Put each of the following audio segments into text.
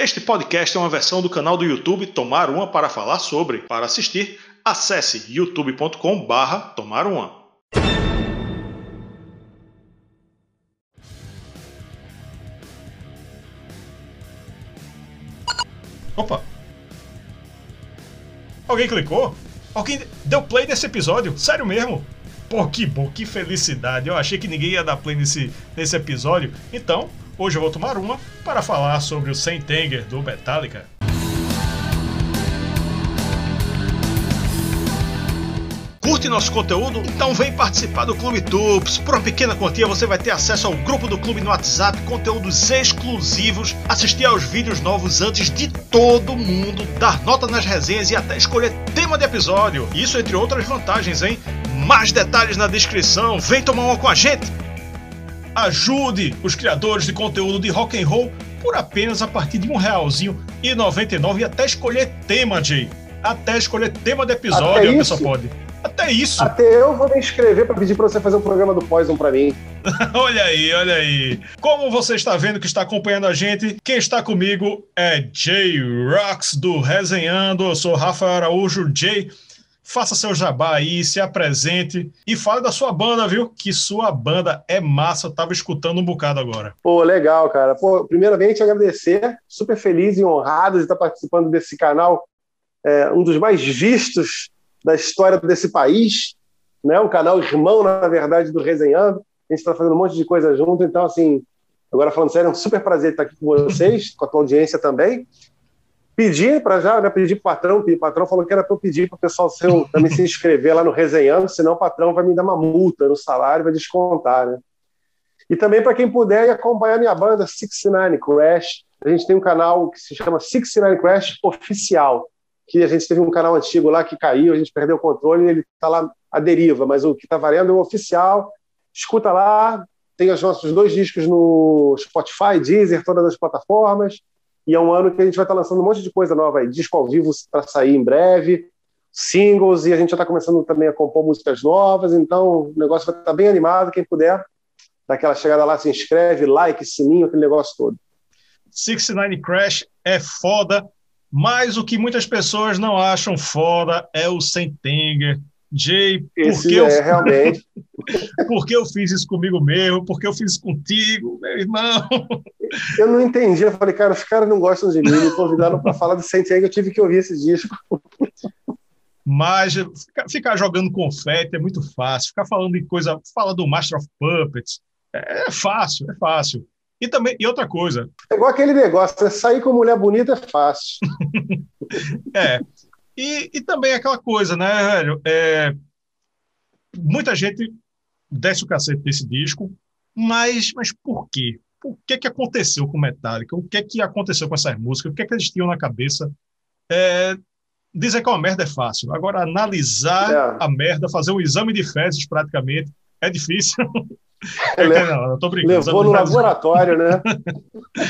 Este podcast é uma versão do canal do YouTube Tomar Uma para falar sobre. Para assistir, acesse youtube.com barra Tomar Uma. Opa! Alguém clicou? Alguém deu play nesse episódio? Sério mesmo? Pô, que bom, que felicidade. Eu achei que ninguém ia dar play nesse, nesse episódio. Então, hoje eu vou tomar uma para falar sobre o Sentenger do Metallica. Curte nosso conteúdo? Então vem participar do Clube Tubes. Por uma pequena quantia você vai ter acesso ao grupo do clube no WhatsApp, conteúdos exclusivos, assistir aos vídeos novos antes de todo mundo, dar nota nas resenhas e até escolher tema de episódio. Isso entre outras vantagens, hein? Mais detalhes na descrição. Vem tomar uma com a gente. Ajude os criadores de conteúdo de rock and roll por apenas a partir de um realzinho e 99 e até escolher tema, Jay. Até escolher tema de episódio, a pessoa pode. Até isso. Até eu vou me inscrever para pedir para você fazer um programa do Poison para mim. olha aí, olha aí. Como você está vendo que está acompanhando a gente, quem está comigo é Jay Rocks do Resenhando. Eu sou Rafael Araújo. Jay, faça seu jabá aí, se apresente e fale da sua banda, viu? Que sua banda é massa. Eu tava escutando um bocado agora. Pô, legal, cara. Pô, primeiramente agradecer, super feliz e honrado de estar participando desse canal, é, um dos mais vistos da história desse país, né? um canal irmão, na verdade, do Resenhando. A gente está fazendo um monte de coisa junto, então, assim, agora falando sério, é um super prazer estar aqui com vocês, com a tua audiência também. Pedir para já, né, pedir para o patrão, o patrão falou que era para eu pedir para o pessoal seu, também se inscrever lá no Resenhando, senão o patrão vai me dar uma multa no salário, vai descontar, né? E também para quem puder acompanhar minha banda 69 Crash, a gente tem um canal que se chama 69 Crash Oficial que a gente teve um canal antigo lá que caiu, a gente perdeu o controle e ele está lá à deriva, mas o que está valendo é o oficial. Escuta lá, tem os nossos dois discos no Spotify, Deezer, todas as plataformas. E é um ano que a gente vai estar tá lançando um monte de coisa nova aí, disco ao vivo para sair em breve, singles, e a gente já está começando também a compor músicas novas, então o negócio vai estar tá bem animado. Quem puder, dá aquela chegada lá, se inscreve, like, sininho, aquele negócio todo. 69 Crash é foda. Mas o que muitas pessoas não acham foda é o Sentenger. Jay, por que, é, eu... realmente. por que eu fiz isso comigo mesmo? Por que eu fiz isso contigo, meu irmão? Eu não entendi. Eu falei, cara, os caras não gostam de mim. Me convidaram para falar do Sentenger. Eu tive que ouvir esse disco. Mas ficar jogando confete é muito fácil. Ficar falando de coisa. Fala do Master of Puppets. É fácil, é fácil. E também e outra coisa. É igual aquele negócio, né? sair com mulher bonita é fácil. é. E, e também aquela coisa, né, velho? É, muita gente desce o cacete desse disco, mas, mas por quê? O que que aconteceu com Metallica? O que que aconteceu com essas músicas? O que que eles tinham na cabeça? É, dizer que uma merda é fácil. Agora, analisar é. a merda, fazer um exame de fezes praticamente, é difícil. É, não, eu tô brincando. Levou no laboratório, né?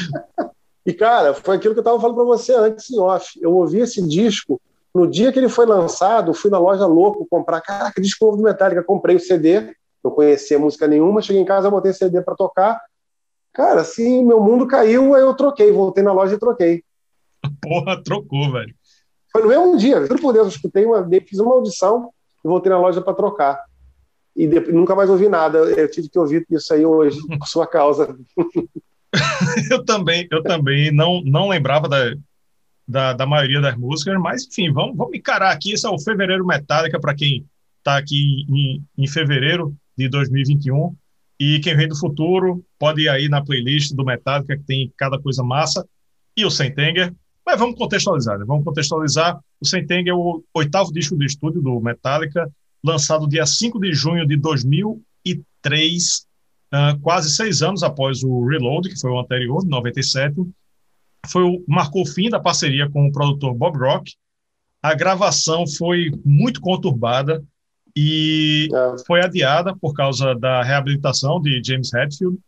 e, cara, foi aquilo que eu estava falando para você antes em off. Eu ouvi esse disco no dia que ele foi lançado, fui na loja louco comprar. Caraca, disco novo do Metallica. Comprei o CD, não conhecia música nenhuma. Cheguei em casa, botei o CD para tocar. Cara, assim, meu mundo caiu, aí eu troquei. Voltei na loja e troquei. Porra, trocou, velho. Foi no mesmo dia, juro por Deus, eu escutei uma, fiz uma audição e voltei na loja para trocar e depois, nunca mais ouvi nada. Eu tive que ouvir isso aí hoje, por sua causa. eu também, eu também não, não lembrava da, da, da, maioria das músicas, mas enfim, vamos, vamos encarar aqui. Esse é o Fevereiro Metallica, para quem está aqui em, em fevereiro de 2021. E quem vem do futuro pode ir aí na playlist do Metallica, que tem cada coisa massa, e o Sentenger. Mas vamos contextualizar, né? Vamos contextualizar. O Sentenger é o oitavo disco de estúdio do Metallica, lançado dia 5 de junho de 2003, uh, ah, quase seis anos após o Reload, que foi o anterior, de 97. Foi o, marcou o fim da parceria com o produtor Bob Rock. A gravação foi muito conturbada e é. foi adiada por causa da reabilitação de James Hetfield.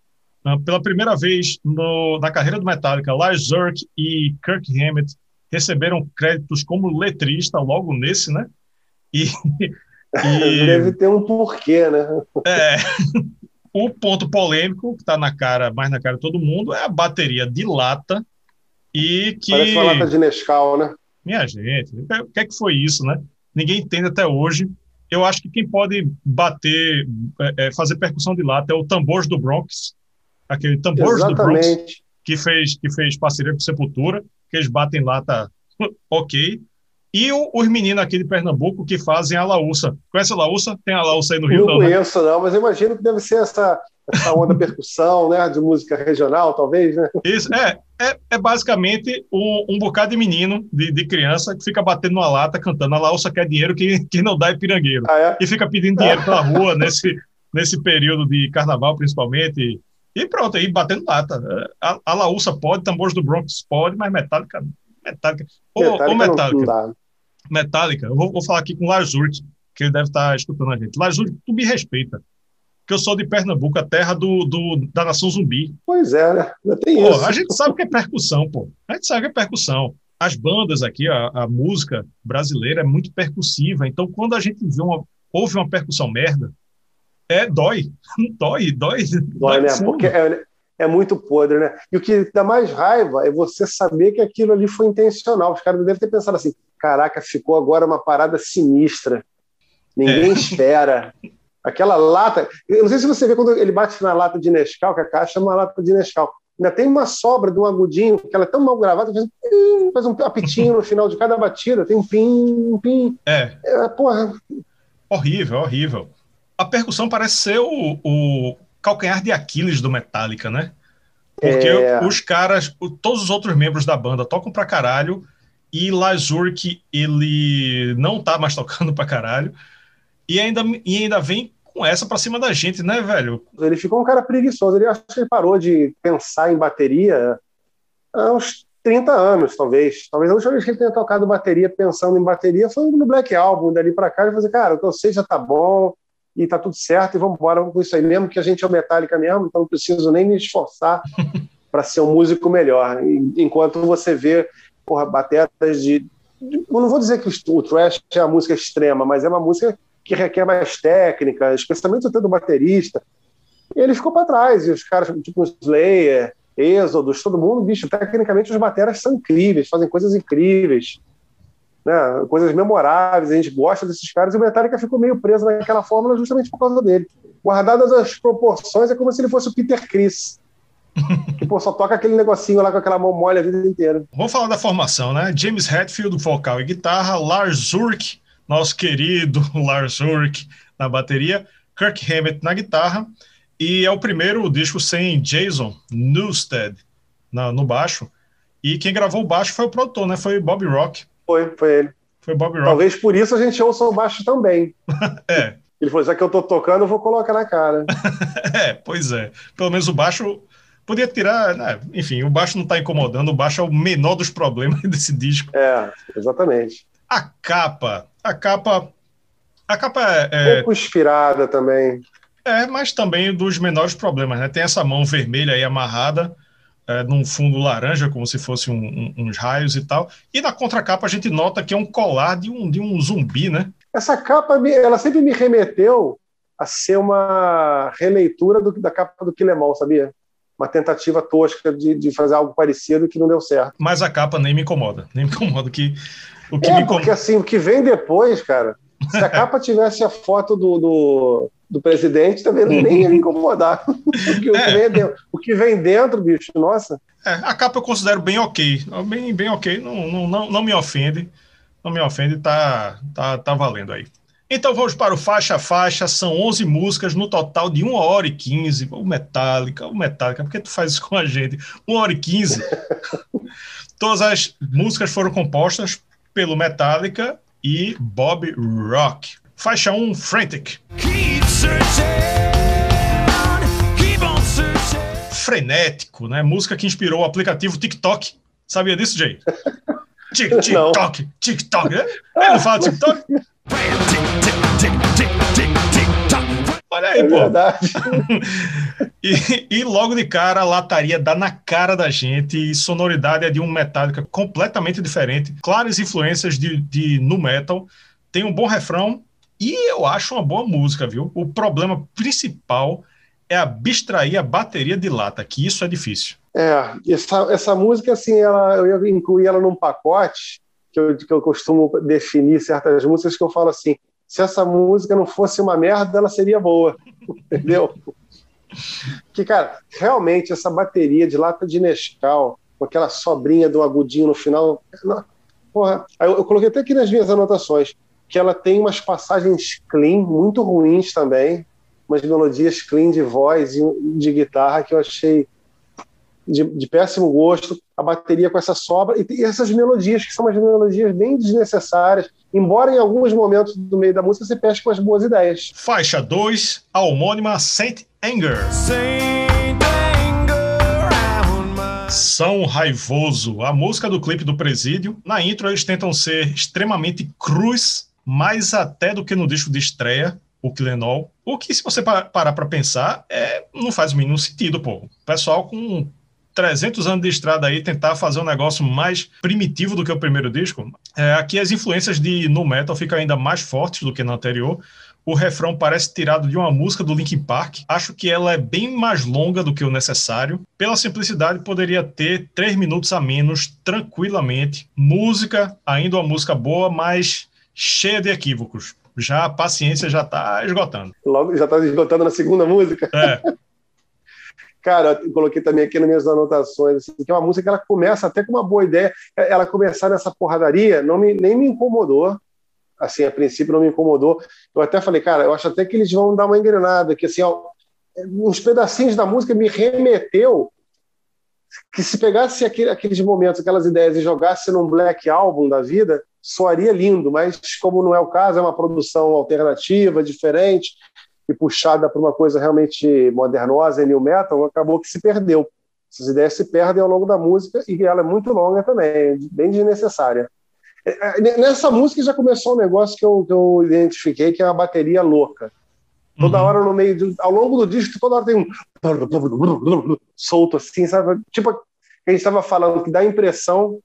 Uh, pela primeira vez no, na carreira do Metallica, Lars Zurk e Kirk Hammett receberam créditos como letrista logo nesse, né? E e... Deve ter um porquê, né? É. O ponto polêmico, que está na cara, mais na cara de todo mundo, é a bateria de lata E que. Parece uma lata de Nescau, né? Minha gente, o que é que foi isso, né? Ninguém entende até hoje. Eu acho que quem pode bater, é, é fazer percussão de lata é o Tambores do Bronx, aquele Tambores do Bronx que fez, que fez parceria com Sepultura, que eles batem lata ok. E o, os meninos aqui de Pernambuco que fazem a laúça. Conhece a laúça? Tem a laúça aí no Rio? Não, né? conheço, não, mas eu imagino que deve ser essa, essa onda percussão, né? De música regional, talvez, né? Isso, é. É, é basicamente um, um bocado de menino, de, de criança, que fica batendo uma lata, cantando a laúça quer dinheiro que, que não dá é pirangueiro. Ah, é? E fica pedindo dinheiro pela rua nesse, nesse período de carnaval, principalmente. E pronto, aí batendo lata. A, a laúça pode, tambores do Bronx pode, mas metálica. Metálica. Ou metálica. metálica. Eu vou, vou, falar aqui com o Lars Urt, que ele deve estar escutando a gente. Lars Urt, tu me respeita. Que eu sou de Pernambuco, a terra do, do da nação zumbi. Pois é, né? tem pô, isso. A gente sabe que é percussão, pô. A gente sabe que é percussão. As bandas aqui, a, a música brasileira é muito percussiva. Então, quando a gente vê uma, ouve uma percussão merda, é, dói. Dói, dói. Dói, dói né? Porque é, é, muito podre, né? E o que dá mais raiva é você saber que aquilo ali foi intencional. Os caras devem ter pensado assim: caraca, ficou agora uma parada sinistra. Ninguém é. espera. Aquela lata. Eu não sei se você vê quando ele bate na lata de Nescau, que a caixa é uma lata de Nescau. Ainda tem uma sobra de um agudinho, que ela é tão mal gravada, faz um, faz um apitinho no final de cada batida, tem um pim, um pim. É. é porra. Horrível, horrível a percussão parece ser o, o calcanhar de Aquiles do Metallica, né? Porque é... os caras, todos os outros membros da banda tocam pra caralho e Lazurk, ele não tá mais tocando pra caralho e ainda, e ainda vem com essa pra cima da gente, né, velho? Ele ficou um cara preguiçoso. Ele acho que ele parou de pensar em bateria há uns 30 anos, talvez. Talvez a última vez que ele tenha tocado bateria pensando em bateria foi no Black Album, dali pra cá. Ele falou assim, cara, o que eu sei já tá bom, e tá tudo certo, e vamos embora com isso aí mesmo, que a gente é o Metallica mesmo, então não preciso nem me esforçar para ser um músico melhor. Enquanto você vê porra, batetas de. Eu não vou dizer que o thrash é a música extrema, mas é uma música que requer mais técnica, especialmente até do baterista. E ele ficou para trás, e os caras, tipo Slayer, Êxodos, todo mundo, bicho, tecnicamente os bateras são incríveis, fazem coisas incríveis né, coisas memoráveis, a gente gosta desses caras, e o Metallica ficou meio preso naquela fórmula justamente por causa dele. Guardadas as proporções, é como se ele fosse o Peter Chris. que pô, só toca aquele negocinho lá com aquela mão mole a vida inteira. Vamos falar da formação, né? James Hetfield, vocal e guitarra, Lars Zurk, nosso querido Lars Zurk na bateria, Kirk Hammett na guitarra, e é o primeiro disco sem Jason Newsted na, no baixo. E quem gravou o baixo foi o produtor, né? Foi Bob Rock. Foi, foi ele. Foi Bob Rock. Talvez por isso a gente ouça o baixo também. é. Ele falou, já que eu tô tocando, eu vou colocar na cara. é, pois é. Pelo menos o baixo podia tirar, né? enfim, o baixo não está incomodando, o baixo é o menor dos problemas desse disco. É, exatamente. A capa, a capa, a capa é, é... pouco inspirada também. É, mas também dos menores problemas, né? Tem essa mão vermelha aí amarrada, é, num fundo laranja, como se fosse um, um, uns raios e tal. E na contracapa a gente nota que é um colar de um, de um zumbi, né? Essa capa, ela sempre me remeteu a ser uma releitura do, da capa do Quilemol, sabia? Uma tentativa tosca de, de fazer algo parecido que não deu certo. Mas a capa nem me incomoda, nem me incomoda. Que, o que é, me porque assim, o que vem depois, cara, se a capa tivesse a foto do, do do presidente também nem ia me incomodar. o, que, é. dentro, o, que vem dentro, bicho, nossa. É, a capa eu considero bem ok. Bem, bem ok, não, não, não, não me ofende. Não me ofende, tá, tá, tá valendo aí. Então vamos para o faixa a faixa, são 11 músicas no total de 1 hora e 15. O Metallica, o Metallica, por que tu faz isso com a gente? 1 hora e 15. Todas as músicas foram compostas pelo Metallica e Bob Rock. Faixa 1, Frantic. Frenético, né? Música que inspirou o aplicativo TikTok. Sabia disso, Jay? TikTok, TikTok, né? Ele não fala TikTok? Olha aí, é pô. e, e, logo de cara, a lataria dá na cara da gente e sonoridade é de um Metallica completamente diferente. Claras influências de, de nu metal. Tem um bom refrão e eu acho uma boa música, viu? O problema principal é abstrair a bateria de lata, que isso é difícil. É, essa, essa música, assim, ela, eu ia incluir ela num pacote que eu, que eu costumo definir certas músicas que eu falo assim, se essa música não fosse uma merda, ela seria boa, entendeu? Que, cara, realmente essa bateria de lata de Nescau, com aquela sobrinha do agudinho no final, porra, eu, eu coloquei até aqui nas minhas anotações, que ela tem umas passagens clean, muito ruins também, umas melodias clean de voz e de guitarra que eu achei de, de, péssimo gosto, a bateria com essa sobra e, essas melodias, que são umas melodias bem desnecessárias, embora em alguns momentos do meio da música você pesque com as boas ideias. Faixa 2, a homônima Saint Anger. Saint São Raivoso, a música do clipe do Presídio. Na intro eles tentam ser extremamente cruz, mais até do que no disco de estreia, o Quilenol. O que, se você parar para pensar, é, não faz o mínimo sentido, pô. O pessoal com 300 anos de estrada aí tentar fazer um negócio mais primitivo do que o primeiro disco. É, aqui as influências de no metal ficam ainda mais fortes do que no anterior. O refrão parece tirado de uma música do Linkin Park. Acho que ela é bem mais longa do que o necessário. Pela simplicidade, poderia ter três minutos a menos, tranquilamente. Música, ainda uma música boa, mas cheia de equívocos. Já a paciência já está esgotando. Logo já está esgotando na segunda música. É. Cara, eu coloquei também aqui nas minhas anotações, assim, que é uma música que ela começa até com uma boa ideia. Ela começar nessa porradaria não me, nem me incomodou. Assim, a princípio não me incomodou. Eu até falei, cara, eu acho até que eles vão dar uma engrenada, que assim, ó, uns pedacinhos da música me remeteu que se pegasse aquele, aqueles momentos, aquelas ideias e jogasse num black album da vida, soaria lindo, mas como não é o caso, é uma produção alternativa, diferente, e puxada para uma coisa realmente modernosa e new metal, acabou que se perdeu. Essas ideias se perdem ao longo da música e ela é muito longa também, bem desnecessária. É, é, nessa música já começou um negócio que eu, que eu identifiquei, que é a bateria louca. Toda uhum. hora no meio, de, ao longo do disco, toda hora tem um solto assim, sabe? Tipo, a gente estava falando que dá a impressão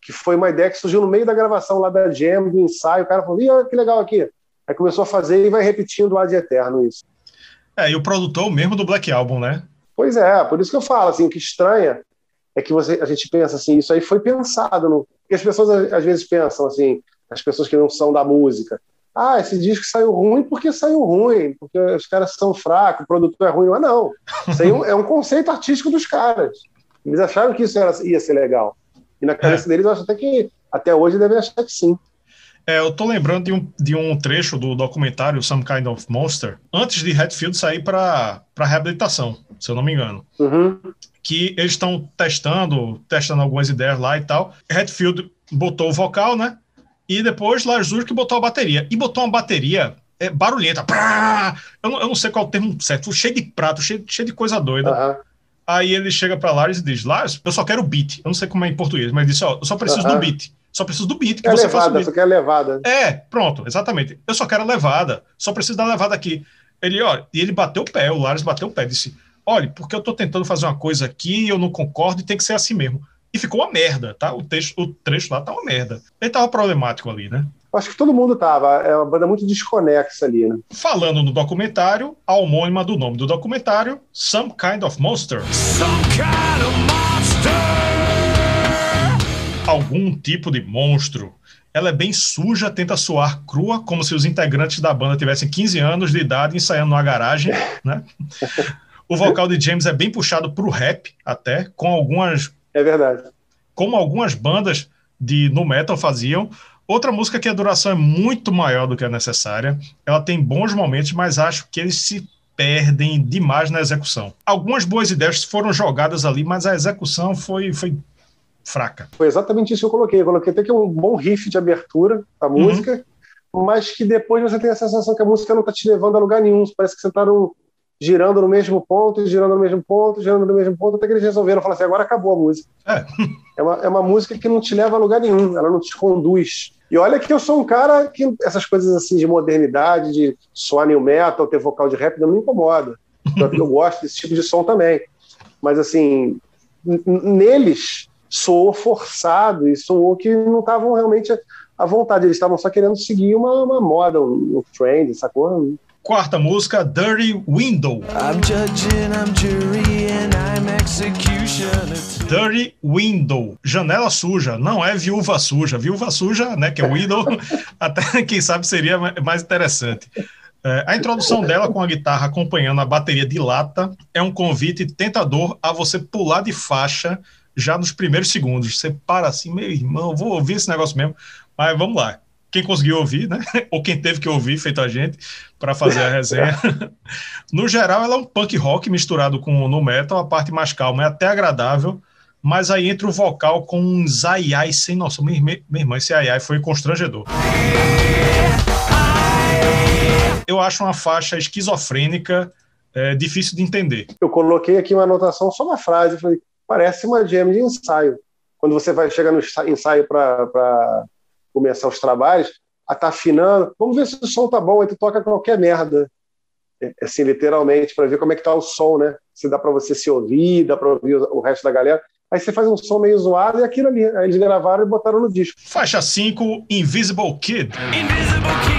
que foi uma ideia que surgiu no meio da gravação lá da Jam, do ensaio. O cara falou: Ih, olha que legal aqui. Aí começou a fazer e vai repetindo de eterno isso. É, e o produtor mesmo do Black Album, né? Pois é, por isso que eu falo, assim, o que estranha é que você, a gente pensa assim, isso aí foi pensado, no, porque as pessoas às vezes pensam assim, as pessoas que não são da música, ah, esse disco saiu ruim porque saiu ruim, porque os caras são fracos, o produtor é ruim, mas não, isso aí é um conceito artístico dos caras, eles acharam que isso era, ia ser legal, e na cabeça é. deles eu acho até que até hoje devem achar que sim. É, eu tô lembrando de um, de um trecho do documentário Some Kind of Monster, antes de Redfield sair para reabilitação, se eu não me engano. Uhum. Que eles estão testando, testando algumas ideias lá e tal. Redfield botou o vocal, né? E depois Lars Ulrich botou a bateria. E botou uma bateria é, barulhenta. Eu não, eu não, sei qual é o termo certo, cheio de prato, cheio, cheio de coisa doida. Uhum. Aí ele chega para Lars e diz: Lars, eu só quero o beat. Eu não sei como é em português, mas ele disse: Ó, eu só preciso uhum. do beat. Só preciso do beat. Que é você levada, só quer levada. É, pronto, exatamente. Eu só quero levada. Só preciso da levada aqui. Ele, olha, e ele bateu o pé, o Lars bateu o pé, disse: olha, porque eu tô tentando fazer uma coisa aqui, eu não concordo e tem que ser assim mesmo. E ficou uma merda, tá? O, texto, o trecho lá tá uma merda. Ele tava problemático ali, né? Acho que todo mundo tava. É uma banda muito desconexa ali, né? Falando no documentário, a homônima do nome do documentário, Some Kind of Monster. Some kind of monster algum tipo de monstro. Ela é bem suja, tenta soar crua, como se os integrantes da banda tivessem 15 anos de idade ensaiando numa garagem, né? O vocal de James é bem puxado para o rap, até, com algumas. É verdade. Como algumas bandas de no metal faziam. Outra música que a duração é muito maior do que a necessária. Ela tem bons momentos, mas acho que eles se perdem demais na execução. Algumas boas ideias foram jogadas ali, mas a execução foi, foi fraca. Foi exatamente isso que eu coloquei. Eu coloquei até que é um bom riff de abertura da uhum. música, mas que depois você tem a sensação que a música não está te levando a lugar nenhum. Parece que você está girando no mesmo ponto, girando no mesmo ponto, girando no mesmo ponto, até que eles resolveram falar assim: agora acabou a música. É. é, uma, é uma música que não te leva a lugar nenhum, ela não te conduz. E olha que eu sou um cara que essas coisas assim de modernidade, de soar new metal, ter vocal de rap, não me incomoda. Eu gosto desse tipo de som também. Mas assim, neles soou forçado e soou que não estavam realmente à vontade, eles estavam só querendo seguir uma, uma moda, um, um trend, sacou? Quarta música, Dirty Window. I'm judging, I'm jury, and I'm Dirty Window, janela suja, não é viúva suja. Viúva suja, né, que é window, até quem sabe seria mais interessante. É, a introdução dela com a guitarra acompanhando a bateria de lata é um convite tentador a você pular de faixa já nos primeiros segundos. Você para assim, meu irmão, vou ouvir esse negócio mesmo. Mas vamos lá quem conseguiu ouvir, né? Ou quem teve que ouvir, feito a gente, para fazer a resenha. no geral, ela é um punk rock misturado com no metal. A parte mais calma é até agradável, mas aí entra o vocal com um zaiai sem noção. Minha, irmã, esse ai foi constrangedor. Eu acho uma faixa esquizofrênica, é, difícil de entender. Eu coloquei aqui uma anotação, só uma frase, falei, parece uma jam de ensaio. Quando você vai chegar no ensaio para começar os trabalhos, a tá afinando, vamos ver se o som tá bom, aí tu toca qualquer merda, é, assim, literalmente, para ver como é que tá o som, né? Se dá para você se ouvir, dá para ouvir o resto da galera. Aí você faz um som meio zoado e aquilo ali. Aí eles gravaram e botaram no disco. Faixa 5, Invisible Kid. Invisible Kid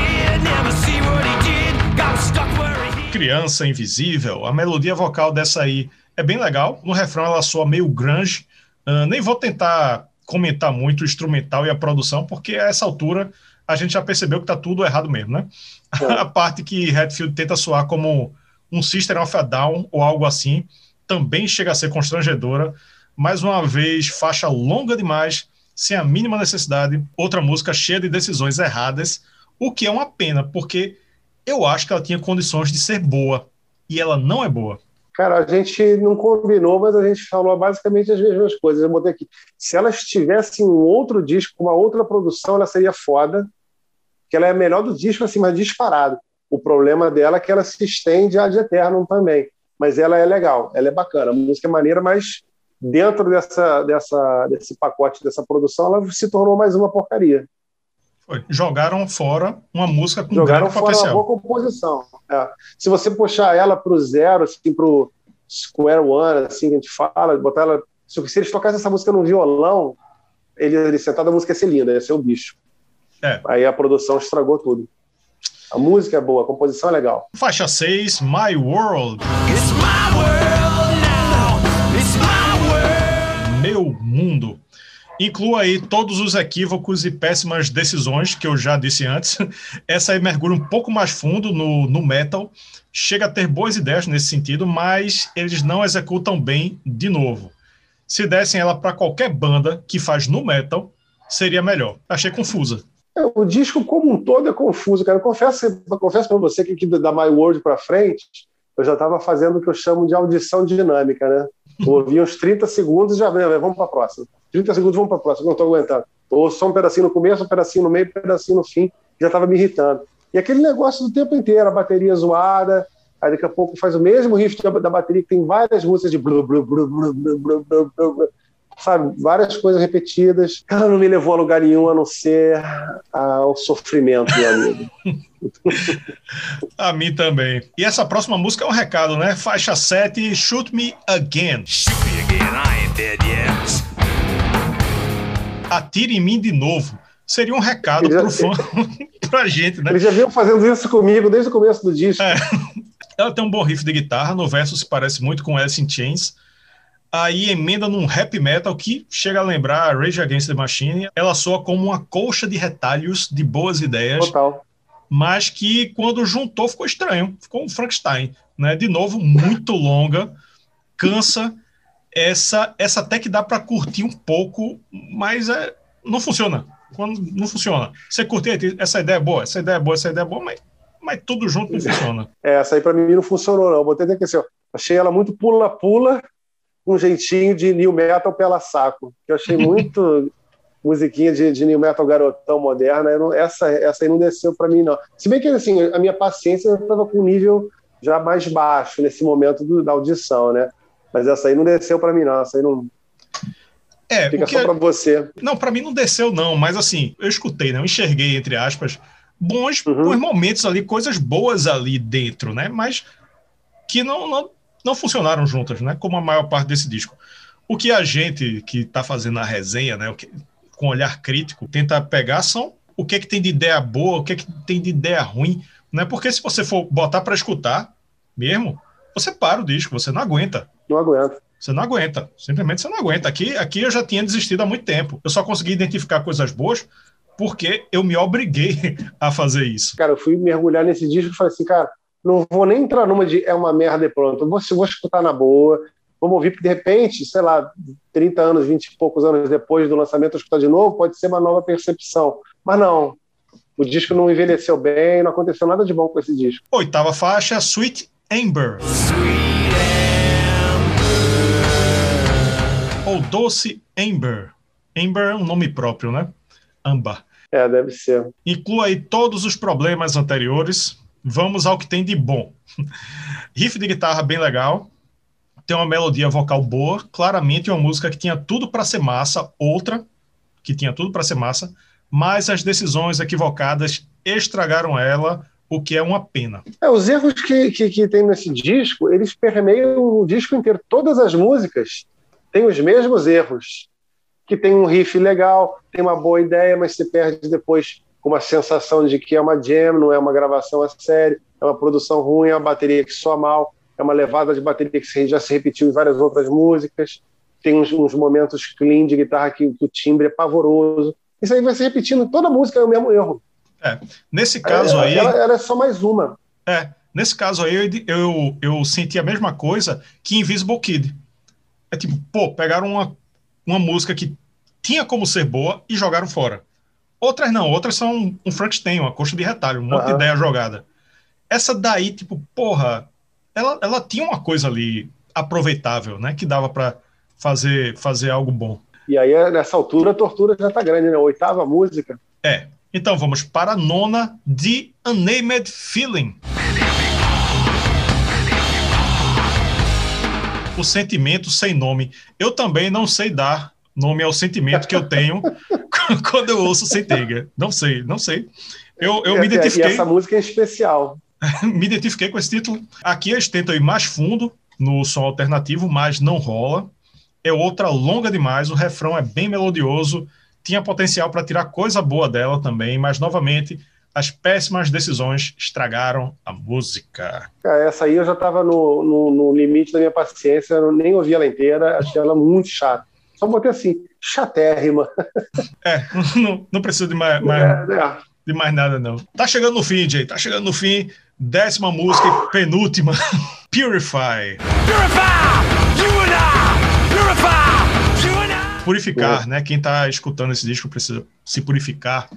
Criança Invisível. A melodia vocal dessa aí é bem legal. No refrão ela soa meio grunge. Uh, nem vou tentar comentar muito o instrumental e a produção, porque a essa altura a gente já percebeu que está tudo errado mesmo, né? É. A parte que Redfield tenta soar como um System of a Down ou algo assim, também chega a ser constrangedora. Mais uma vez, faixa longa demais, sem a mínima necessidade. Outra música cheia de decisões erradas, o que é uma pena, porque eu acho que ela tinha condições de ser boa, e ela não é boa. Cara, a gente não combinou, mas a gente falou basicamente as mesmas coisas. Eu botei aqui. Se ela estivesse em um outro disco, uma outra produção, ela seria foda, que ela é melhor do disco, assim, mas disparado. O problema dela é que ela se estende ad eternum também. Mas ela é legal, ela é bacana. A música é maneira, mas dentro dessa, dessa, desse pacote, dessa produção, ela se tornou mais uma porcaria. Foi. Jogaram fora uma música com Jogaram grande fora potencial. uma boa composição. É. Se você puxar ela para o zero, assim, para o square one, assim, que a gente fala, botar ela... Se, eles tocassem essa música no violão, ele, ele sentado, a música ia ser linda, ia ser o bicho. É. Aí a produção estragou tudo. A música é boa, a composição é legal. Faixa 6, My World. It's my world now. It's my world. Meu mundo. Inclua aí todos os equívocos e péssimas decisões que eu já disse antes. Essa aí mergulha um pouco mais fundo no, no metal, chega a ter boas ideias nesse sentido, mas eles não executam bem de novo. Se dessem ela para qualquer banda que faz no metal, seria melhor. Achei confusa. É, o disco como um todo é confuso, cara. Eu confesso, confesso para você que da My World para frente, eu já estava fazendo o que eu chamo de audição dinâmica, né? Eu ouvi uns 30 segundos e já vamos para a próxima. 30 segundos, vamos para a próxima, não estou aguentando. Ou só um pedacinho no começo, um pedacinho no meio, um pedacinho no fim, já estava me irritando. E aquele negócio do tempo inteiro, a bateria zoada, aí daqui a pouco faz o mesmo riff da bateria, que tem várias músicas de blu, blu, blu, blu, blu, blu, blu, blu, sabe, várias coisas repetidas. Ela não me levou a lugar nenhum a não ser ao sofrimento, meu amigo. a mim também. E essa próxima música é um recado, né? Faixa 7, Shoot Me Again. Shoot me again, I ain't dead yet. Atire em mim de novo. Seria um recado já, pro fã, pra gente, né? Eles já vinham fazendo isso comigo desde o começo do disco. É. Ela tem um bom riff de guitarra, no verso se parece muito com Alice in Chains, aí emenda num rap metal que chega a lembrar Rage Against the Machine. Ela soa como uma colcha de retalhos de boas ideias. Total. Mas que quando juntou ficou estranho, ficou um Frankenstein, né? De novo, muito longa, cansa. Essa, essa até que dá para curtir um pouco, mas é, não funciona. Quando não funciona. Você curtir, essa ideia é boa, essa ideia é boa, essa ideia é boa, mas, mas tudo junto não funciona. É, essa aí para mim não funcionou, não. Botei aqui assim, ó, achei ela muito pula-pula, um jeitinho de new metal pela saco, que eu achei muito musiquinha de, de new metal garotão moderna. Não, essa, essa aí não desceu para mim, não. Se bem que assim, a minha paciência estava com um nível já mais baixo nesse momento do, da audição, né? Mas essa aí não desceu para mim, não. Essa aí não. É, Fica só para você. Não, para mim não desceu, não. Mas assim, eu escutei, né? Eu enxerguei, entre aspas, bons, uhum. bons momentos ali, coisas boas ali dentro, né? Mas que não, não não funcionaram juntas, né? Como a maior parte desse disco. O que a gente que está fazendo a resenha, né, que, com olhar crítico, tenta pegar são o que é que tem de ideia boa, o que é que tem de ideia ruim, Né? Porque se você for botar para escutar mesmo, você para o disco, você não aguenta. Não aguenta. Você não aguenta. Simplesmente você não aguenta. Aqui, aqui eu já tinha desistido há muito tempo. Eu só consegui identificar coisas boas porque eu me obriguei a fazer isso. Cara, eu fui mergulhar nesse disco e falei assim, cara, não vou nem entrar numa de é uma merda e pronto. Eu vou, vou escutar na boa, vamos ouvir, porque de repente, sei lá, 30 anos, 20 e poucos anos depois do lançamento, eu escutar de novo, pode ser uma nova percepção. Mas não, o disco não envelheceu bem, não aconteceu nada de bom com esse disco. Oitava faixa, Sweet Amber. Sweet Ou Doce Amber. Amber é um nome próprio, né? Amba. É, deve ser. Inclua aí todos os problemas anteriores. Vamos ao que tem de bom. Riff de guitarra bem legal. Tem uma melodia vocal boa. Claramente uma música que tinha tudo para ser massa. Outra que tinha tudo para ser massa. Mas as decisões equivocadas estragaram ela, o que é uma pena. É, os erros que, que, que tem nesse disco, eles permeiam o disco inteiro. Todas as músicas têm os mesmos erros que tem um riff legal, tem uma boa ideia, mas se perde depois com uma sensação de que é uma jam, não é uma gravação a sério, é uma produção ruim, é uma bateria que soa mal, é uma levada de bateria que já se repetiu em várias outras músicas, tem uns, uns momentos clean de guitarra que, que, o timbre é pavoroso. Isso aí vai se repetindo, toda música é o mesmo erro. É, nesse caso aí. Ela, ela, é só mais uma. É, nesse caso aí eu, eu, eu senti a mesma coisa que Invisible Kid. É tipo, pô, pegaram uma uma música que tinha como ser boa e jogaram fora. Outras não, outras são um Frankenstein, uma coxa de retalho, um monte uhum. de ideia jogada. Essa daí, tipo, porra, ela, ela tinha uma coisa ali aproveitável, né? Que dava para fazer, fazer algo bom. E aí, nessa altura, a tortura já tá grande, né? Oitava música. É. Então vamos para a nona de Unnamed Feeling. O sentimento sem nome. Eu também não sei dar nome ao sentimento que eu tenho quando eu ouço Sentenga. Não sei, não sei. Eu, eu e, me identifiquei. E essa música é especial. me identifiquei com esse título. Aqui eles tentam ir mais fundo no som alternativo, mas não rola. É outra longa demais, o refrão é bem melodioso, tinha potencial para tirar coisa boa dela também, mas novamente as péssimas decisões estragaram a música. É, essa aí eu já estava no, no, no, limite da minha paciência, eu nem ouvi ela inteira, achei ela muito chata. Só botei assim, chatérrima. É, não, não precisa de mais, mais é, é. de mais nada, não. Tá chegando no fim, Jay, tá chegando no fim. Décima música e penúltima, Purify. Purify! Purify! Purificar, né? Quem tá escutando esse disco precisa se purificar.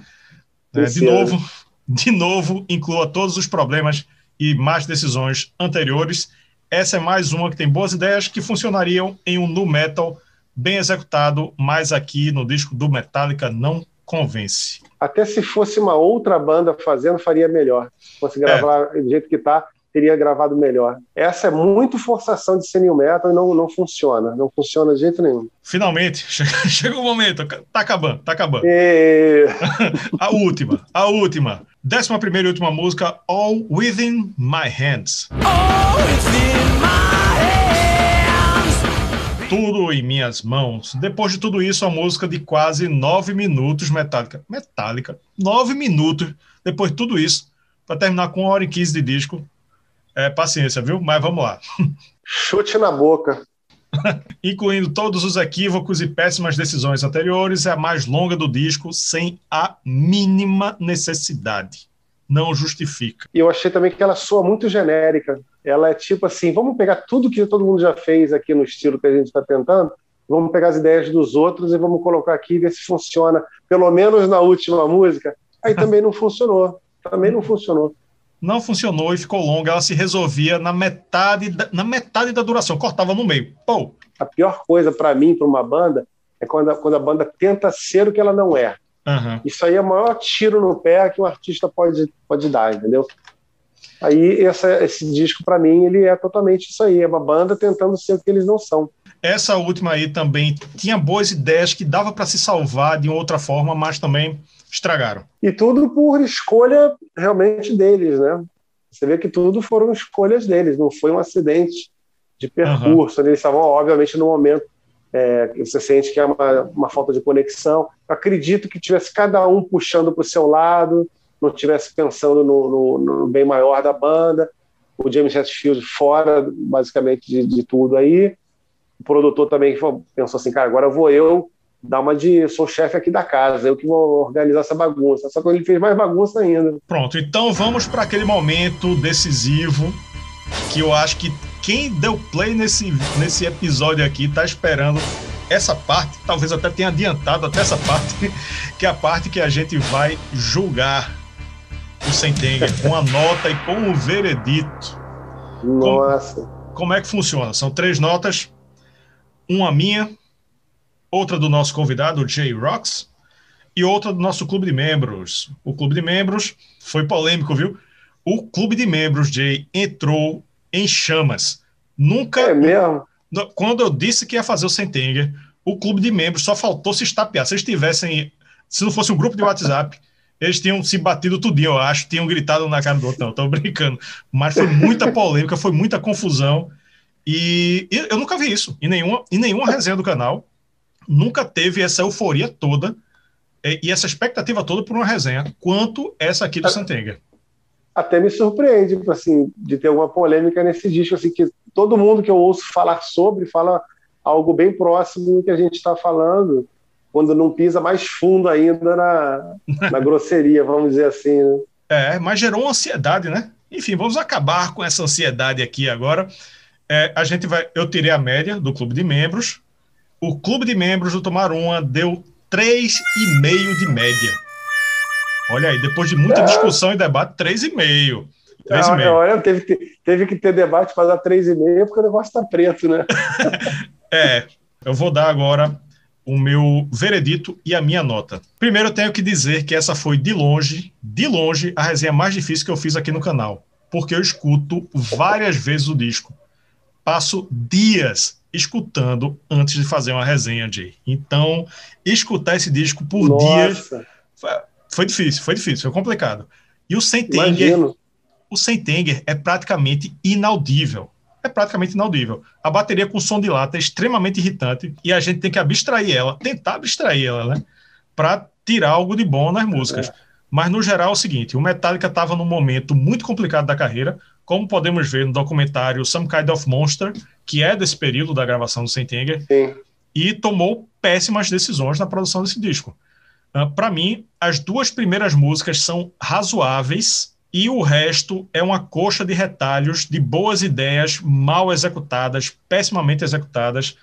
Né? De novo, de novo, inclua todos os problemas e más decisões anteriores. Essa é mais uma que tem boas ideias que funcionariam em um nu metal bem executado, mas aqui no disco do Metallica não convence. Até se fosse uma outra banda fazendo, faria melhor. Se fosse gravar é. do jeito que está, teria gravado melhor. Essa é muito forçação de ser new metal e não, não funciona. Não funciona de jeito nenhum. Finalmente, chegou o momento. Tá acabando, tá acabando. E... a última, a última. Décima primeira e última música, All Within My Hands. All within my hands. Tudo em minhas mãos. Depois de tudo isso, a música de quase nove minutos, metálica. Metálica. Nove minutos. Depois de tudo isso, para terminar com uma hora e quinze de disco, é, paciência, viu? Mas vamos lá. Chute na boca. Incluindo todos os equívocos e péssimas decisões anteriores, é a mais longa do disco, sem a mínima necessidade. Não justifica. E eu achei também que ela soa muito genérica. Ela é tipo assim: vamos pegar tudo que todo mundo já fez aqui no estilo que a gente está tentando, vamos pegar as ideias dos outros e vamos colocar aqui e ver se funciona. Pelo menos na última música. Aí também não funcionou. Também não funcionou não funcionou e ficou longa. Ela se resolvia na metade da, na metade da duração, cortava no meio. Pô. A pior coisa para mim, para uma banda, é quando a, quando a banda tenta ser o que ela não é. Uhum. Isso aí é o maior tiro no pé que um artista pode, pode dar, entendeu? Aí essa, esse disco, para mim, ele é totalmente isso aí. É uma banda tentando ser o que eles não são. Essa última aí também tinha boas ideias que dava para se salvar de outra forma, mas também estragaram. E tudo por escolha realmente deles, né? Você vê que tudo foram escolhas deles, não foi um acidente de percurso. Uhum. Eles estavam, obviamente, no momento é, que você sente que é uma, uma falta de conexão. Eu acredito que tivesse cada um puxando para o seu lado, não estivesse pensando no, no, no, bem maior da banda. O James Hetfield fora, basicamente, de, de tudo aí. O produtor também pensou assim, cara, agora vou eu dar uma de sou chefe aqui da casa, eu que vou organizar essa bagunça. Só que ele fez mais bagunça ainda. Pronto, então vamos para aquele momento decisivo que eu acho que quem deu play nesse, nesse episódio aqui tá esperando essa parte, talvez até tenha adiantado até essa parte, que é a parte que a gente vai julgar o Sentenger com a nota e com o veredito. Nossa. Como, como é que funciona? São três notas, uma minha, outra do nosso convidado, o Jay Rocks, e outra do nosso clube de membros. O clube de membros foi polêmico, viu? O clube de membros, Jay, entrou em chamas. Nunca. É mesmo? Quando eu disse que ia fazer o Sentenger, o clube de membros só faltou se estapear. Se eles tivessem. Se não fosse um grupo de WhatsApp, eles tinham se batido tudinho, eu acho, tinham gritado na cara do outro. Não, tô brincando. Mas foi muita polêmica, foi muita confusão. E, e eu nunca vi isso em nenhuma, em nenhuma resenha do canal. Nunca teve essa euforia toda e, e essa expectativa toda por uma resenha, quanto essa aqui do Sentenger até me surpreende, assim, de ter alguma polêmica nesse disco, assim, que todo mundo que eu ouço falar sobre fala algo bem próximo do que a gente está falando, quando não pisa mais fundo ainda na, na grosseria, vamos dizer assim, né? É, mas gerou ansiedade, né? Enfim, vamos acabar com essa ansiedade aqui agora. É, a gente vai, eu tirei a média do clube de membros. O clube de membros do Tomar Uma deu 3,5 de média. Olha aí, depois de muita é. discussão e debate, 3,5. 3,5. Olha, teve, teve que ter debate para dar 3,5 porque o negócio está preto, né? é, eu vou dar agora o meu veredito e a minha nota. Primeiro, eu tenho que dizer que essa foi, de longe, de longe, a resenha mais difícil que eu fiz aqui no canal. Porque eu escuto várias vezes o disco. Passo dias escutando antes de fazer uma resenha, Jay. Então, escutar esse disco por Nossa. dias foi difícil, foi difícil, foi complicado. E o Sentenger, o Sentenger é praticamente inaudível. É praticamente inaudível. A bateria com som de lata é extremamente irritante e a gente tem que abstrair ela, tentar abstrair ela, né? Para tirar algo de bom nas músicas. É. Mas no geral é o seguinte: o Metallica estava num momento muito complicado da carreira, como podemos ver no documentário Some Kind of Monster, que é desse período da gravação do Sentenger, e tomou péssimas decisões na produção desse disco. Uh, ah, Para mim, as duas primeiras músicas são razoáveis e o resto é uma coxa de retalhos de boas ideias mal executadas, pessimamente executadas.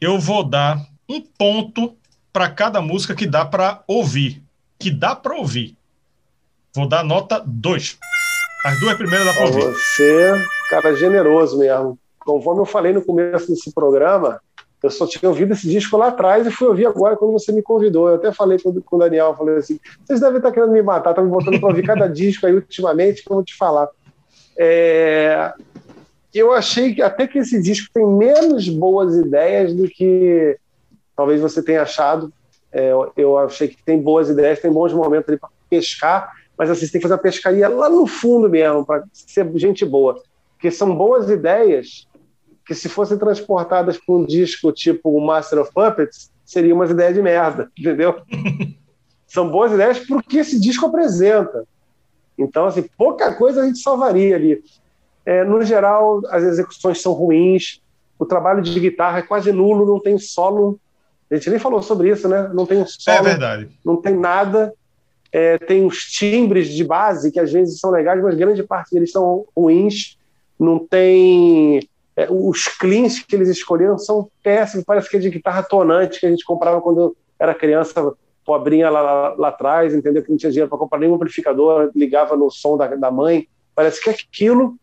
Eu vou dar um ponto para cada música que dá para ouvir. Que dá para ouvir. Vou dar nota 2. As duas primeiras dá para ouvir. Você, cara, generoso mesmo. Conforme eu falei no começo desse programa, eu só tinha ouvido esse disco lá atrás e fui ouvir agora quando você me convidou. Eu até falei com, com o Daniel, falei assim, vocês devem estar querendo me matar, estão me botando para ouvir cada disco aí ultimamente, que eu vou te falar. É... Eu achei que até que esse disco tem menos boas ideias do que talvez você tenha achado. É, eu achei que tem boas ideias, tem bons momentos ali para pescar, mas assim, você tem que fazer uma pescaria lá no fundo mesmo, para ser gente boa. Porque são boas ideias que se fossem transportadas para um disco tipo o Master of Puppets, seria umas ideias de merda, entendeu? São boas ideias porque esse disco apresenta. Então, assim, pouca coisa a gente salvaria ali. É, no geral, as execuções são ruins, o trabalho de guitarra é quase nulo, não tem solo. A gente nem falou sobre isso, né? Não tem um solo. É verdade. Não tem nada. É, tem os timbres de base que às vezes são legais, mas grande parte deles são ruins. Não tem é, os cleans que eles escolheram são péssimos, parece que é de guitarra tonante que a gente comprava quando era criança, pobrinha lá, lá, lá atrás, entendeu? Que não tinha dinheiro para comprar nenhum amplificador, ligava no som da, da mãe, parece que é aquilo.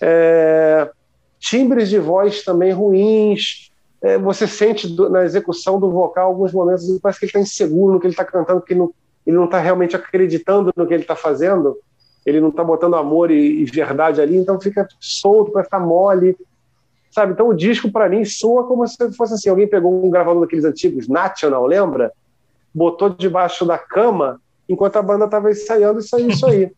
É, timbres de voz também ruins, é, você sente do, na execução do vocal alguns momentos, parece que ele está inseguro no que ele está cantando, porque não, ele não está realmente acreditando no que ele está fazendo, ele não está botando amor e, e, verdade ali, então fica solto, parece estar tá mole, sabe? Então o disco para mim soa como se fosse assim, alguém pegou um gravador daqueles antigos, National, lembra? Botou debaixo da cama enquanto a banda estava ensaiando e saiu isso aí.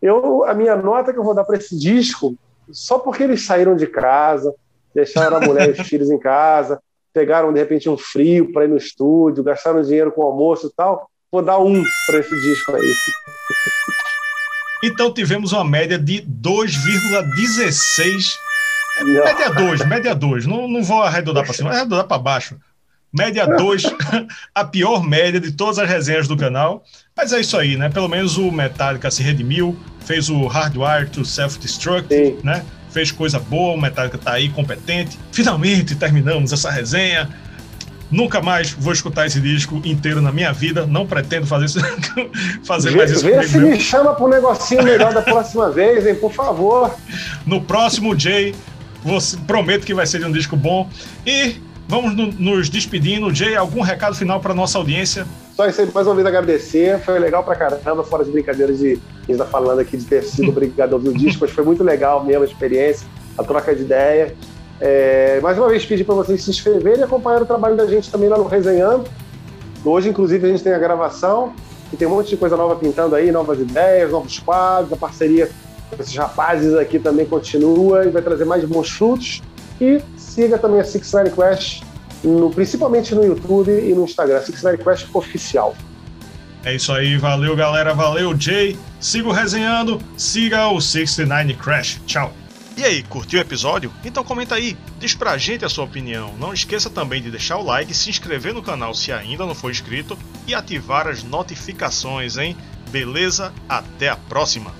Eu, a minha nota que eu vou dar para esse disco, só porque eles saíram de casa, deixaram a mulher e os filhos em casa, pegaram de repente um frio para ir no estúdio, gastaram dinheiro com almoço e tal, vou dar um para esse disco aí. Então tivemos uma média de 2,16. Média 2, média 2. Não, não vou arredondar para cima, vou arredondar para baixo. Média 2, a pior média de todas as resenhas do canal. Mas é isso aí, né? Pelo menos o Metallica se redimiu, fez o Hardwire to Self-Destruct, né? Fez coisa boa, o Metallica tá aí competente. Finalmente terminamos essa resenha. Nunca mais vou escutar esse disco inteiro na minha vida. Não pretendo fazer, isso, fazer vê, mais isso Vê se mesmo. me chama para um negocinho melhor da próxima vez, hein? Por favor. No próximo, Jay, você, prometo que vai ser um disco bom. E vamos no, nos despedindo. Jay, algum recado final para nossa audiência? Só isso aí, mais uma vez agradecer. Foi legal pra caramba, fora as brincadeiras de a gente tá falando aqui de ter sido obrigado a ouvir o disco, mas foi muito legal mesmo a experiência, a troca de ideia. É, mais uma vez pedir para vocês se inscreverem e acompanhar o trabalho da gente também lá no Resenhando. Hoje, inclusive, a gente tem a gravação e tem um monte de coisa nova pintando aí, novas ideias, novos quadros, a parceria com esses rapazes aqui também continua e vai trazer mais bons frutos. E siga também a Six Nine Quest, no, principalmente no YouTube e no Instagram, Six Nine Quest Oficial. É isso aí, valeu galera, valeu Jay. Siga resenhando, siga o 69 Crash. Tchau. E aí, curtiu o episódio? Então comenta aí, diz pra gente a sua opinião. Não esqueça também de deixar o like, se inscrever no canal se ainda não for inscrito e ativar as notificações, hein? Beleza? Até a próxima!